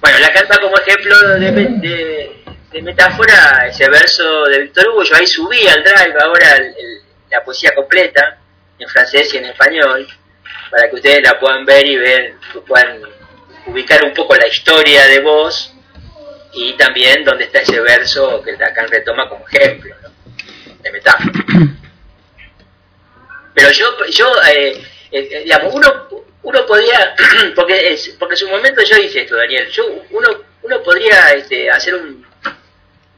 Bueno, la canta como ejemplo de, metáfora ese verso de Víctor Hugo, yo ahí subí al drive ahora la poesía completa, en francés y en español, para que ustedes la puedan ver y ver, puedan ubicar un poco la historia de vos y también dónde está ese verso que Lacan retoma como ejemplo de metáfora. Pero yo, yo eh, eh, digamos, uno, uno podría, porque, es, porque en su momento yo hice esto, Daniel, yo, uno, uno podría este, hacer un,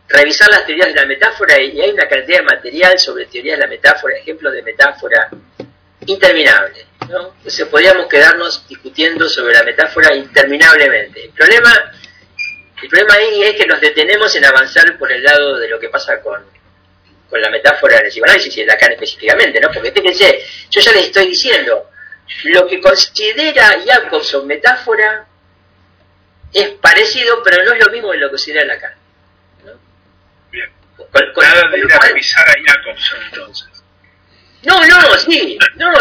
revisar las teorías de la metáfora y, hay una cantidad de material sobre teorías de la metáfora, ejemplos de metáfora interminable. ¿no? Entonces podríamos quedarnos discutiendo sobre la metáfora interminablemente. El problema, el problema ahí es que nos detenemos en avanzar por el lado de lo que pasa con, con la metáfora en el psicoanálisis y en Lacan específicamente, ¿no? Porque fíjense, yo ya les estoy diciendo, lo que considera Jacobson metáfora es parecido, pero no es lo mismo que lo que considera Lacan. ¿no? Bien. Nada de ir a revisar a Jacobson entonces. No, no, sí, no, no,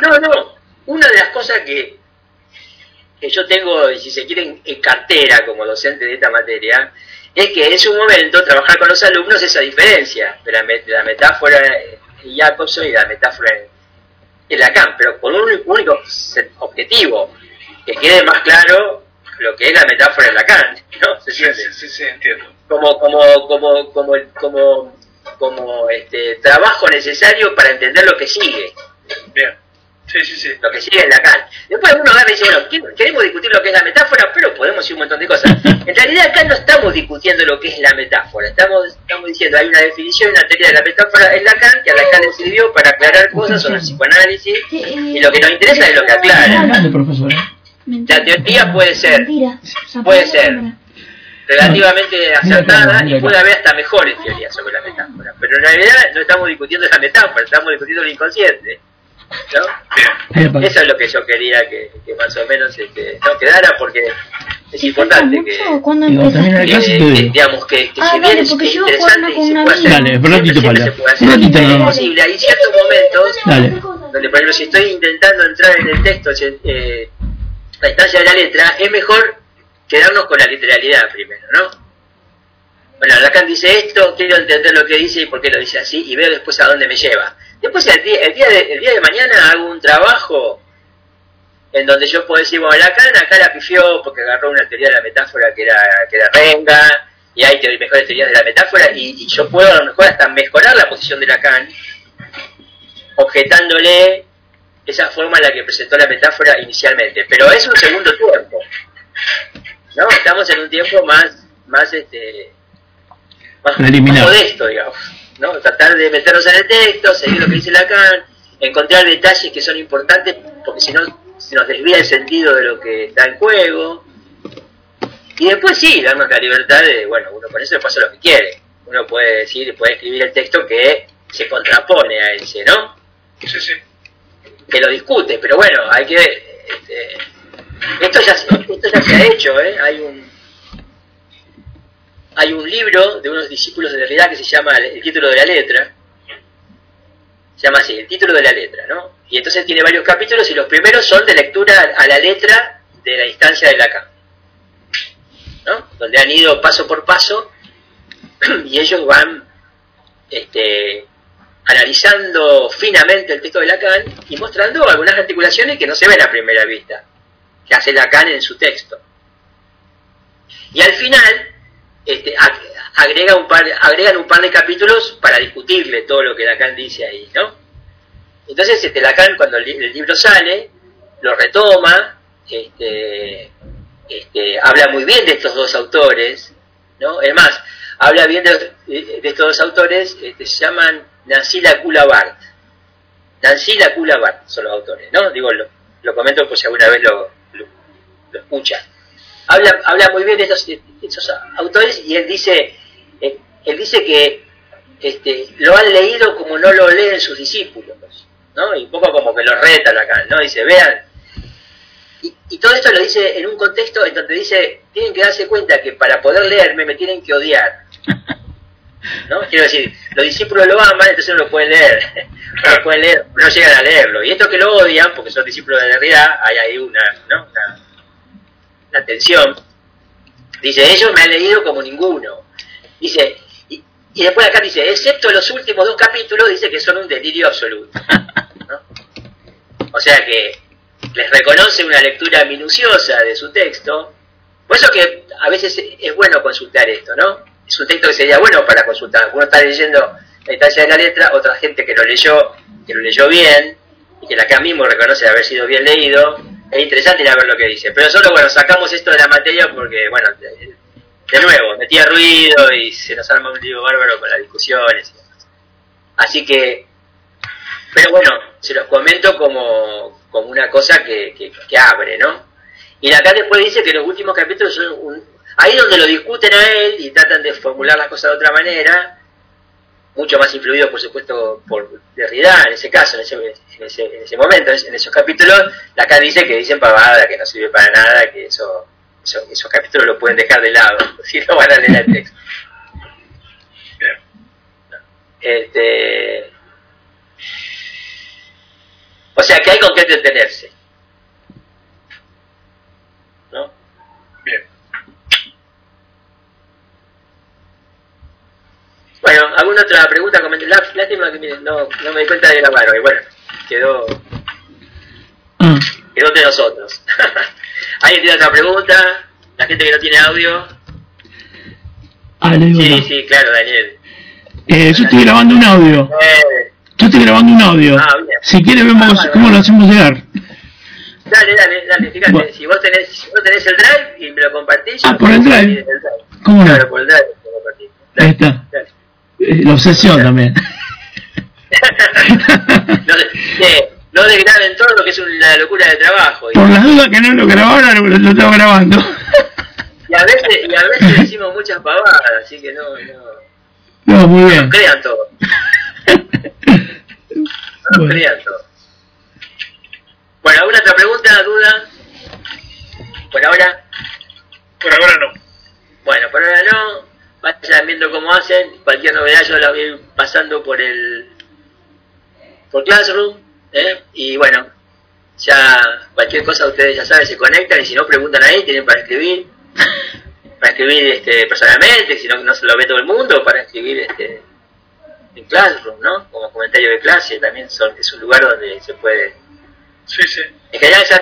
no, no. Una de las cosas que, que yo tengo, si se quieren, en cartera como docente de esta materia, es que en su momento trabajar con los alumnos esa diferencia de la, metáfora en Jacobson y la metáfora en, Lacan, pero con un único objetivo, que quede más claro lo que es la metáfora en Lacan, ¿no? ¿Se sí, sí, sí, entiendo. Como, como, como, como, como como este trabajo necesario para entender lo que sigue. Bien. Sí, sí, sí. Lo que sigue en Lacan. Después uno agarra y dice, bueno, queremos discutir lo que es la metáfora, pero podemos decir un montón de cosas. En realidad acá no estamos discutiendo lo que es la metáfora, estamos, estamos diciendo, hay una definición, una teoría de la metáfora en Lacan, que a Lacan le sirvió para aclarar cosas sobre el psicoanálisis, y lo que nos interesa es lo que aclara. La teoría puede ser, puede ser relativamente acertada y puede haber hasta mejores teorías sobre la metáfora. Pero en realidad no estamos discutiendo la metáfora, estamos discutiendo el inconsciente. ¿no? Eso es lo que yo quería que, que más o menos este, no quedara porque es importante que, que, digamos que, que ah, si bien es interesante y se puede hacer, dale, ratito, se puede hacer es posible. Hay ciertos momentos dale. donde, por ejemplo, si estoy intentando entrar en el texto, eh, la instancia de la letra, es mejor quedarnos con la literalidad primero, ¿no? Bueno, Lacan dice esto, quiero entender lo que dice y por qué lo dice así, y veo después a dónde me lleva. Después, el día, el día, de, el día de mañana hago un trabajo en donde yo puedo decir, bueno, Lacan acá la pifió porque agarró una teoría de la metáfora que era, que era renga, y hay mejores teorías de la metáfora, y, yo puedo a lo mejor hasta mejorar la posición de Lacan, objetándole esa forma en la que presentó la metáfora inicialmente. Pero es un segundo tiempo. ¿No? Estamos en un tiempo más, más este más, modesto, digamos. ¿no? Tratar de meternos en el texto, seguir lo que dice Lacan, encontrar detalles que son importantes, porque si no se nos desvía el sentido de lo que está en juego. Y después sí, darnos la libertad de, bueno, uno con eso le pasa lo que quiere. Uno puede decir, puede escribir el texto que se contrapone a ese, ¿no? Sí, sí. Que lo discute, pero bueno, hay que... Este, esto, ya, esto ya se ha hecho, ¿eh? Hay un, hay un libro de unos discípulos de Derrida que se llama El título de la letra. Se llama así, El título de la letra, ¿no? Y entonces tiene varios capítulos y los primeros son de lectura a la letra de la instancia de Lacan. ¿no? Donde han ido paso por paso y ellos van este, analizando finamente el texto de Lacan y mostrando algunas articulaciones que no se ven a primera vista, que hace Lacan en su texto. Y al final este, agrega un par, agregan un par de capítulos para discutirle todo lo que Lacan dice ahí, ¿no? Entonces este, Lacan cuando el, libro sale, lo retoma, este, este, habla muy bien de estos dos autores, ¿no? Es más, habla bien de, estos dos autores, se llaman Nancy Lacula Bart. Nancy Lacula Bart son los autores, ¿no? Digo, lo, lo comento por si alguna vez lo, lo, escuchan habla, habla muy bien de estos, autores y él dice, eh, él dice que este, lo han leído como no lo leen sus discípulos, ¿no? Y un poco como que lo retan acá, ¿no? Dice, vean. Y, y, todo esto lo dice en un contexto en donde dice, tienen que darse cuenta que para poder leerme me tienen que odiar. ¿No? Quiero decir, los discípulos lo aman, entonces no lo pueden leer. No lo pueden leer, no llegan a leerlo. Y estos que lo odian, porque son discípulos de Derrida, hay ahí una, ¿no? Una, atención, dice, ellos me han leído como ninguno. Dice, y, después acá dice, excepto los últimos dos capítulos, dice que son un delirio absoluto. O sea que les reconoce una lectura minuciosa de su texto. Por eso que a veces es bueno consultar esto, ¿no? Es un texto que sería bueno para consultar. Uno está leyendo la instancia de la letra, otra gente que lo leyó, que lo leyó bien, y que la acá mismo reconoce haber sido bien leído, es interesante ir a ver lo que dice. Pero solo, bueno, sacamos esto de la materia porque, bueno, de, nuevo, metía ruido y se nos arma un lío bárbaro con las discusiones. Así que, pero bueno, se los comento como, como una cosa que, que, abre, ¿no? Y acá después dice que los últimos capítulos son un, ahí donde lo discuten a él y tratan de formular las cosas de otra manera, mucho más influido, por supuesto, por Derrida, en ese caso, en ese, en ese, en ese momento, en esos capítulos, acá dice que dicen pavada, que no sirve para nada, que eso, esos capítulos lo pueden dejar de lado, si no van a leer el texto. Este, o sea que hay con qué detenerse. Bueno, ¿alguna otra pregunta? Lástima que no, no me di cuenta de grabar hoy. Bueno, quedó, ah. quedó de nosotros. ¿Alguien tiene otra pregunta? La gente que no tiene audio. Ah, sí, sí, claro, Daniel. Eh, yo estoy grabando un audio. Eh. Yo estoy grabando un audio. Ah, si quieres vemos ah, cómo lo hacemos llegar. Dale, dale, dale, fíjate, si, vos tenés, si vos tenés el drive y me lo compartís... Ah, por el drive. ¿Cómo no? Claro, por el drive. Ahí está. Dale. La obsesión también. no, de, no desgraben todo lo que es una locura de trabajo. Por la duda que no lo grabara, lo, lo estaba grabando. y a veces, y a veces decimos muchas pavadas, así que no, no. No, muy bien. No crean todo. no crean todo. Bueno, ¿alguna otra pregunta, duda? ¿Por ahora? Por ahora no. Bueno, por ahora no vayan viendo cómo hacen, cualquier novedad yo la voy pasando por el por Classroom, ¿eh? y bueno, ya cualquier cosa ustedes ya saben, se conectan y si no preguntan ahí, tienen para escribir, para escribir este, personalmente, si no, no se lo ve todo el mundo, para escribir este en Classroom, ¿no? Como comentario de clase, también son, es un lugar donde se puede... Sí, sí. En general ya